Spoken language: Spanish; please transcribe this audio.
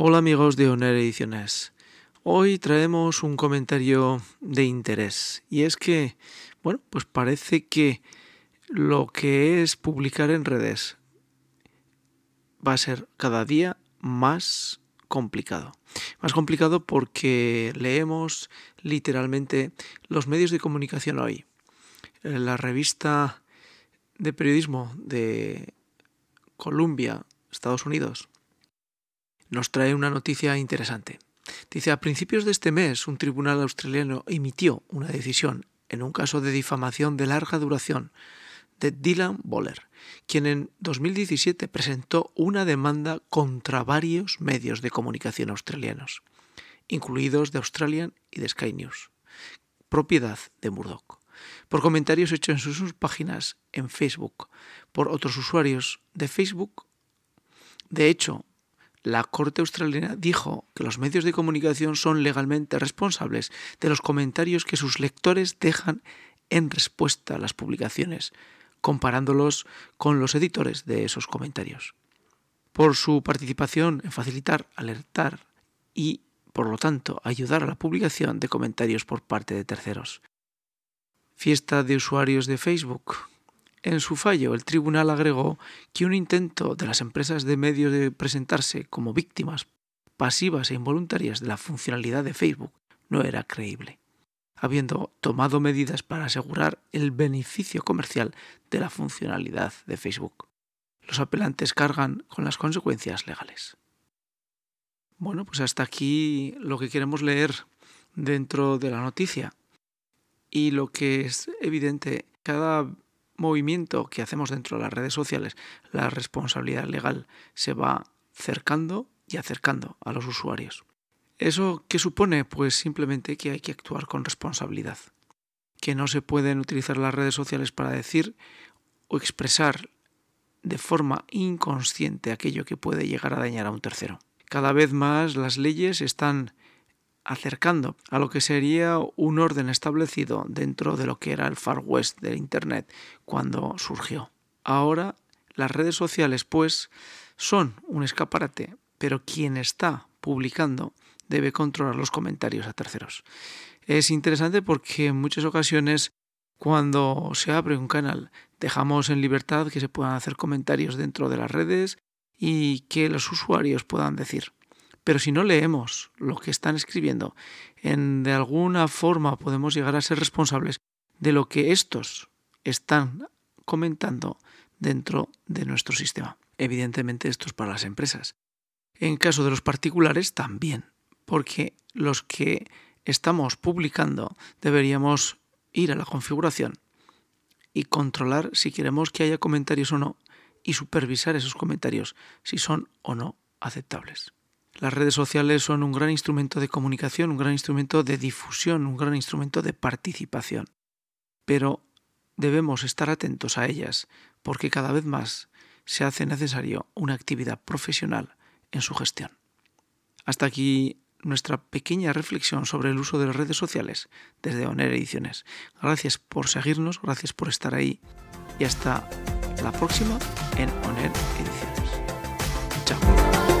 Hola amigos de Oner Ediciones. Hoy traemos un comentario de interés y es que, bueno, pues parece que lo que es publicar en redes va a ser cada día más complicado. Más complicado porque leemos literalmente los medios de comunicación hoy. La revista de periodismo de Columbia, Estados Unidos, nos trae una noticia interesante. Dice, a principios de este mes, un tribunal australiano emitió una decisión en un caso de difamación de larga duración de Dylan Boller, quien en 2017 presentó una demanda contra varios medios de comunicación australianos, incluidos The Australian y The Sky News, propiedad de Murdoch, por comentarios hechos en sus páginas en Facebook por otros usuarios de Facebook. De hecho, la Corte australiana dijo que los medios de comunicación son legalmente responsables de los comentarios que sus lectores dejan en respuesta a las publicaciones, comparándolos con los editores de esos comentarios. Por su participación en facilitar, alertar y, por lo tanto, ayudar a la publicación de comentarios por parte de terceros. Fiesta de usuarios de Facebook. En su fallo, el tribunal agregó que un intento de las empresas de medios de presentarse como víctimas pasivas e involuntarias de la funcionalidad de Facebook no era creíble habiendo tomado medidas para asegurar el beneficio comercial de la funcionalidad de Facebook. Los apelantes cargan con las consecuencias legales. Bueno, pues hasta aquí lo que queremos leer dentro de la noticia. Y lo que es evidente, cada movimiento que hacemos dentro de las redes sociales, la responsabilidad legal se va cercando y acercando a los usuarios. ¿Eso qué supone? Pues simplemente que hay que actuar con responsabilidad, que no se pueden utilizar las redes sociales para decir o expresar de forma inconsciente aquello que puede llegar a dañar a un tercero. Cada vez más las leyes están acercando a lo que sería un orden establecido dentro de lo que era el Far West del Internet cuando surgió. Ahora las redes sociales pues son un escaparate, pero quien está publicando debe controlar los comentarios a terceros. Es interesante porque en muchas ocasiones cuando se abre un canal dejamos en libertad que se puedan hacer comentarios dentro de las redes y que los usuarios puedan decir. Pero si no leemos lo que están escribiendo, en de alguna forma podemos llegar a ser responsables de lo que estos están comentando dentro de nuestro sistema. Evidentemente esto es para las empresas. En caso de los particulares también porque los que estamos publicando deberíamos ir a la configuración y controlar si queremos que haya comentarios o no y supervisar esos comentarios si son o no aceptables. Las redes sociales son un gran instrumento de comunicación, un gran instrumento de difusión, un gran instrumento de participación. Pero debemos estar atentos a ellas porque cada vez más se hace necesario una actividad profesional en su gestión. Hasta aquí nuestra pequeña reflexión sobre el uso de las redes sociales desde ONER Ediciones. Gracias por seguirnos, gracias por estar ahí y hasta la próxima en ONER Ediciones. Chao.